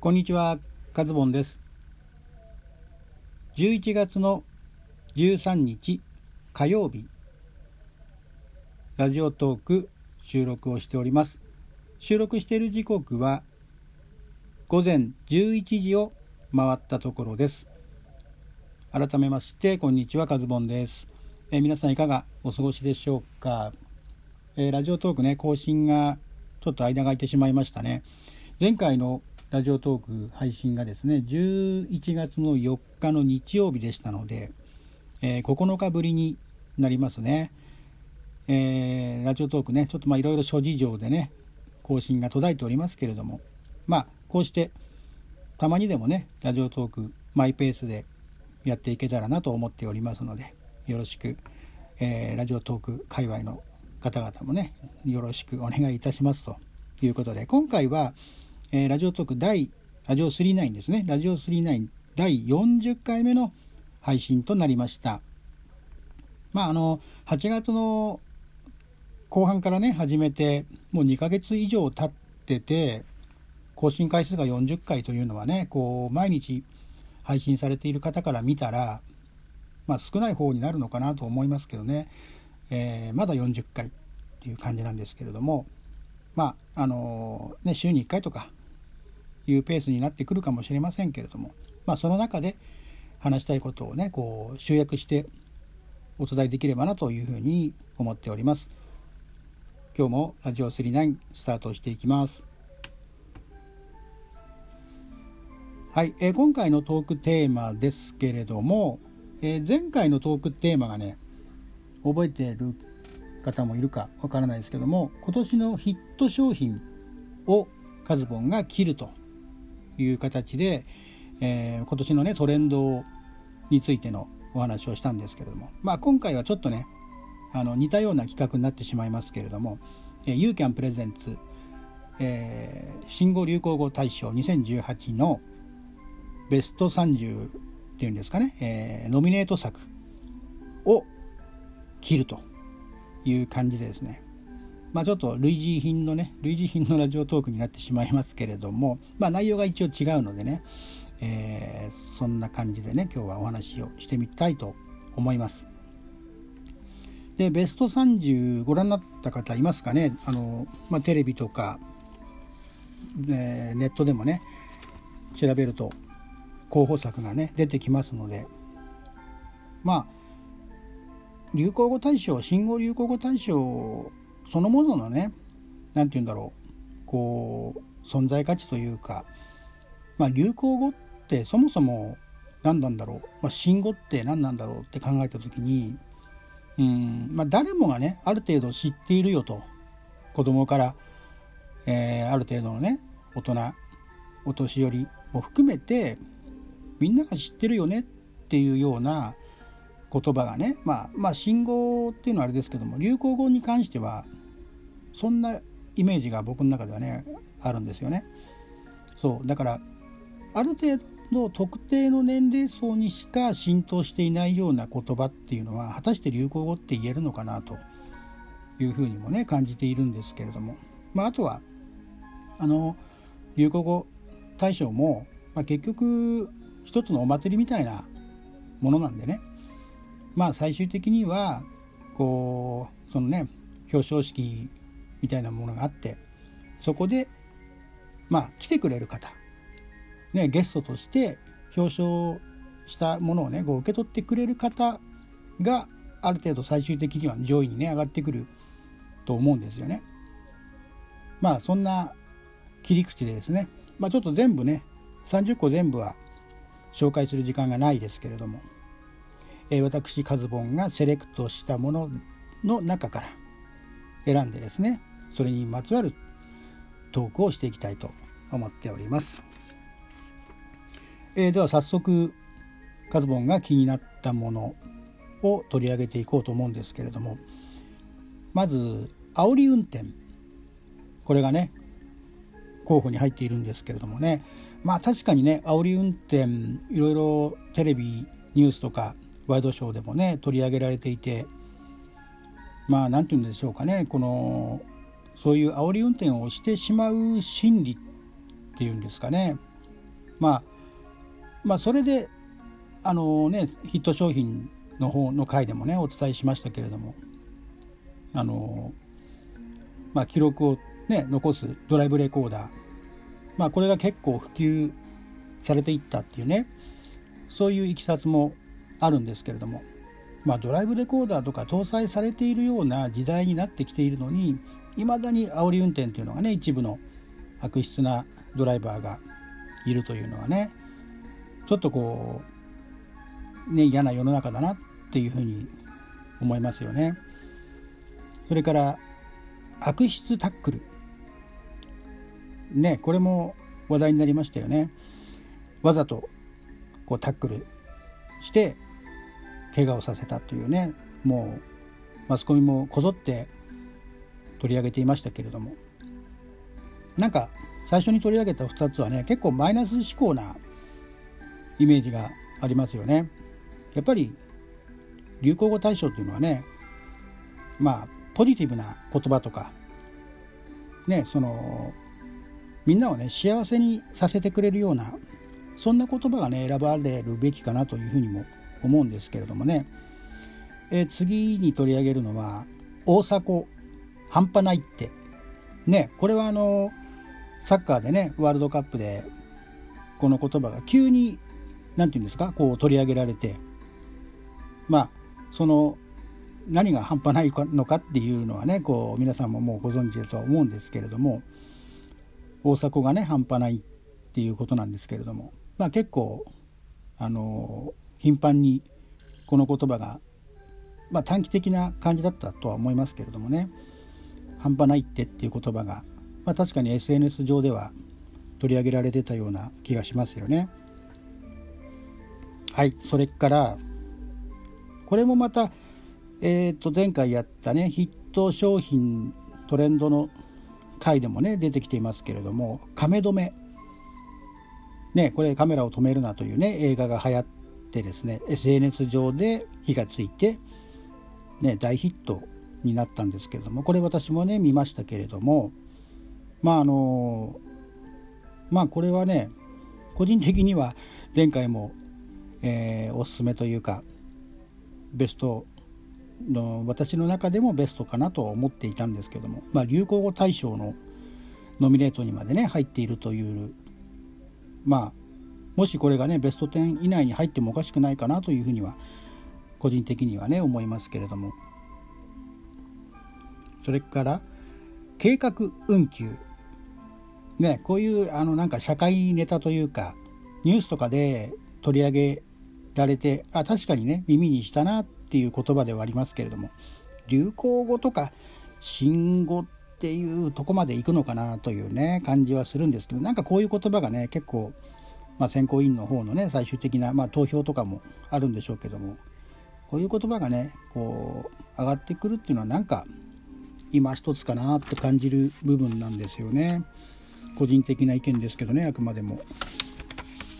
こんにちは、カズボンです。11月の13日火曜日、ラジオトーク収録をしております。収録している時刻は午前11時を回ったところです。改めまして、こんにちは、カズボンです。え皆さんいかがお過ごしでしょうか、えーラジオトークね、更新がちょっと間が空いてしまいましたね。前回のラジオトーク配信がですね、11月の4日の日曜日でしたので、えー9日ぶりになりますね。えーラジオトークね、ちょっとまあいろいろ諸事情でね、更新が途絶えておりますけれども、まあこうしてたまにでもね、ラジオトークマイペースでやっていけたらなと思っておりますので、よろしく、えーラジオトーク界隈の方々もね、よろしくお願いいたしますということで、今回は、えーラジオトーク第、ラジオ39ですね、ラジオ39第40回目の配信となりました。まあ、あの、8月の後半からね、始めて、もう2ヶ月以上経ってて、更新回数が40回というのはね、こう、毎日配信されている方から見たら、まあ、少ない方になるのかなと思いますけどね、えーまだ40回っていう感じなんですけれども、まあ、あのね、週に1回とかいうペースになってくるかもしれませんけれども、まあ、その中で話したいことをね、こう、集約してお伝えできればなというふうに思っております。今日もラジオ39スタートしていきます。はい、えー今回のトークテーマですけれども、えー前回のトークテーマがね、覚えている方もいるかわからないですけども、今年のヒット商品をカズボンが切るという形で、えー今年のね、トレンドについてのお話をしたんですけれども、まあ今回はちょっとね、あの似たような企画になってしまいますけれども、えー、ユーキャンプレゼンツ、えー新語・流行語大賞2018のベスト30っていうんですかね、えーノミネート作を切るという感じでですね、まあちょっと類似品のね、類似品のラジオトークになってしまいますけれども、まあ内容が一応違うのでね、えーそんな感じでね、今日はお話をしてみたいと思います。で、ベスト30ご覧になった方いますかね？あの、まあテレビとか、えーネットでもね、調べると候補作がね、出てきますので、まあ、流行語大賞、新語・流行語大賞そのもののね、なんて言うんだろう、こう、存在価値というか、まあ、流行語ってそもそも何なんだろう、まあ、新語って何なんだろうって考えた時に、うん、まあ、誰もがね、ある程度知っているよと、子供から、えーある程度のね、大人、お年寄りも含めて、みんなが知ってるよねっていうような言葉がね、まあ、まあ、新語っていうのはあれですけども、流行語に関しては、そんなイメージが僕の中ではね、あるんですよね。そう、だから、ある程度特定の年齢層にしか浸透していないような言葉っていうのは、果たして流行語って言えるのかなというふうにもね、感じているんですけれども、まあ、あとは、あの、流行語大賞も、まあ、結局、一つのお祭りみたいなものなんでね、まあ最終的にはこうそのね表彰式みたいなものがあってそこでまあ来てくれる方、ね、ゲストとして表彰したものをねこう受け取ってくれる方がある程度最終的には上位にね上がってくると思うんですよね。まあそんな切り口でですね、まあ、ちょっと全部ね30個全部は紹介する時間がないですけれども、え私カズボンがセレクトしたものの中から選んでですねそれにまつわるトークをしていきたいと思っております、えーでは早速カズボンが気になったものを取り上げていこうと思うんですけれどもまず煽り運転。これがね候補に入っているんですけれどもね。まあ確かにね煽り運転いろいろテレビニュースとかワイドショーでもね取り上げられていてまあ何て言うんでしょうかねこのそういう煽り運転をしてしまう心理っていうんですかね。まあまあそれであのねヒット商品の方の回でもねお伝えしましたけれどもあのまあ記録をね残すドライブレコーダーまあこれが結構普及されていったっていうねそういういきさつもあるんですけれどもまあドライブレコーダーとか搭載されているような時代になってきているのにいまだに煽り運転というのがね一部の悪質なドライバーがいるというのはねちょっとこうね嫌な世の中だなっていうふうに思いますよね。それから悪質タックルねこれも話題になりましたよね。わざとこうタックルして怪我をさせたというねもうマスコミもこぞって取り上げていましたけれどもなんか最初に取り上げた2つはね結構マイナス思考なイメージがありますよね。やっぱり流行語大賞というのはねまあポジティブな言葉とかねそのみんなをね幸せにさせてくれるようなそんな言葉がね選ばれるべきかなというふうにも思うんですけれどもね、えー、次に取り上げるのは「大迫半端ないって」ねこれはあのサッカーでねワールドカップでこの言葉が急に何て言うんですかこう取り上げられて。まあその何が半端ないのかっていうのはねこう皆さんももうご存知だとは思うんですけれども大迫がね半端ないっていうことなんですけれども。まあ結構あの頻繁にこの言葉が、まあ、短期的な感じだったとは思いますけれどもね半端ないってっていう言葉が、まあ、確かに SNS 上では取り上げられてたような気がしますよね。はいそれからこれもまた、えー、と前回やったねヒット商品トレンドの回でもね出てきていますけれども「亀止め」ねこれカメラを止めるなというね映画が流行ってですね SNS 上で火がついて、ね、大ヒットになったんですけれどもこれ私もね見ましたけれどもまああのまあこれはね個人的には前回も、えー、おすすめというかベストの私の中でもベストかなと思っていたんですけども、まあ、流行語大賞のノミネートにまでね入っているというまあもしこれがねベスト10以内に入ってもおかしくないかなというふうには個人的にはね思いますけれども。それから計画運休。ねこういうあのなんか社会ネタというかニュースとかで取り上げられてあ確かにね耳にしたなっていう言葉ではありますけれども。流行語とか新語っていうとこまで行くのかなというね感じはするんですけどなんかこういう言葉がね結構、まあ、選考委員の方のね最終的な、まあ、投票とかもあるんでしょうけどもこういう言葉がねこう上がってくるっていうのはなんか今一つかなって感じる部分なんですよね個人的な意見ですけどねあくまでも。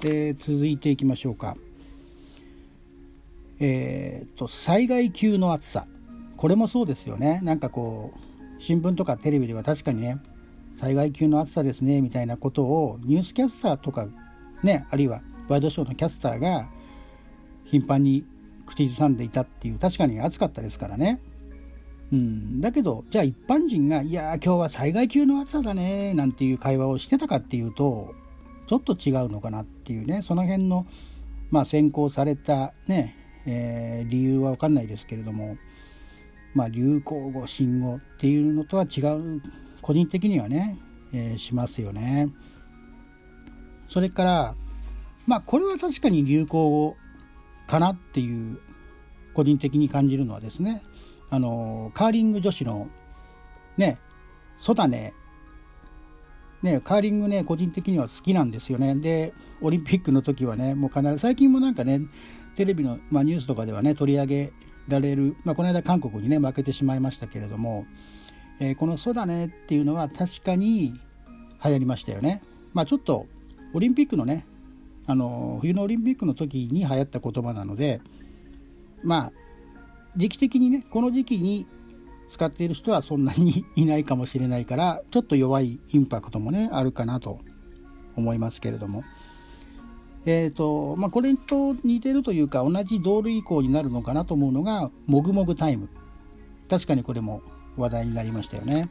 で続いていきましょうか。えー、と災害級の暑さこれもそうですよねなんかこう新聞とかテレビでは確かにね災害級の暑さですねみたいなことをニュースキャスターとかねあるいはワイドショーのキャスターが頻繁に口ずさんでいたっていう確かに暑かったですからね。うん、だけどじゃあ一般人が「いや今日は災害級の暑さだね」なんていう会話をしてたかっていうとちょっと違うのかなっていうねその辺の、まあ、先行されたねえー、理由は分かんないですけれども、まあ、流行語新語っていうのとは違う個人的にはね、えー、しますよね。それからまあこれは確かに流行語かなっていう個人的に感じるのはですねあのカーリング女子のね「そうだね」ねカーリングね個人的には好きなんですよねでオリンピックの時はねもう必ず最近もなんかねテレビの、まあ、ニュースとかではね取り上げられる、まあ、この間韓国にね負けてしまいましたけれども、えー、この「そうだね」っていうのは確かに流行りましたよね。まあ、ちょっとオリンピックのねあの冬のオリンピックの時に流行った言葉なのでまあ時期的にねこの時期に使っている人はそんなにいないかもしれないからちょっと弱いインパクトもねあるかなと思いますけれども。えーとまあ、これと似てるというか同じ同類以降になるのかなと思うのがもぐもぐタイム。確かにこれも話題になりましたよね。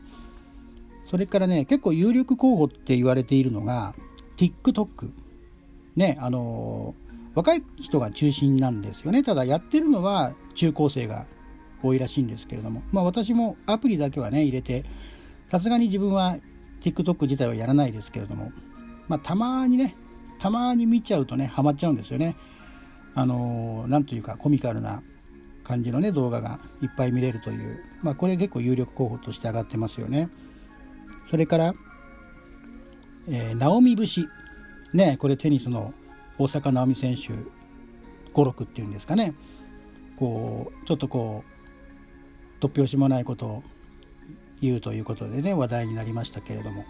それからね結構有力候補って言われているのが TikTok ねあの若い人が中心なんですよね。ただやってるのは中高生が多いらしいんですけれども。まあ私もアプリだけはね入れてさすがに自分は TikTok 自体はやらないですけれども。まあたまにねたまに見ちゃうとねハマっちゃうんですよね。あのなんというかコミカルな感じのね動画がいっぱい見れるという。まあこれ結構有力候補として上がってますよね。それからえー、ナオミ節。ねこれテニスの大坂なおみ選手語録っていうんですかね。こうちょっとこう突拍子もないことを言うということでね話題になりましたけれども。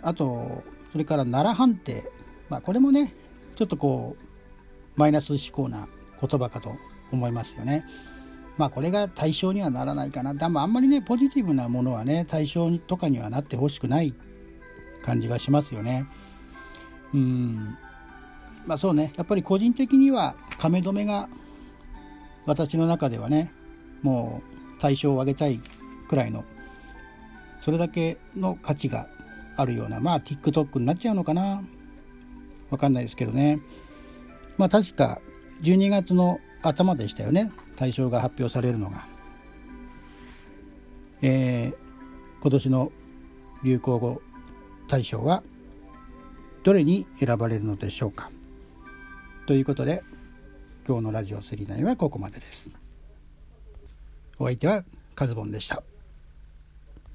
あとそれから奈良判定、まあ、これもねちょっとこうマイナス思考な言葉かと思いますよね。まあこれが対象にはならないかな。でもあんまりね、ポジティブなものはね、対象とかにはなってほしくない。感じがしますよね。うん。まあそうね、やっぱり個人的には亀止めが私の中ではね、もう対象を上げたいくらいの、それだけの価値があるような、まあ TikTok になっちゃうのかな。わかんないですけどね。まあ確か12月の頭でしたよね。対象が発表されるのが。えー、今年の流行語大賞はどれに選ばれるのでしょうか？ということで今日のラジオ39はここまでです。お相手はカズボンでした。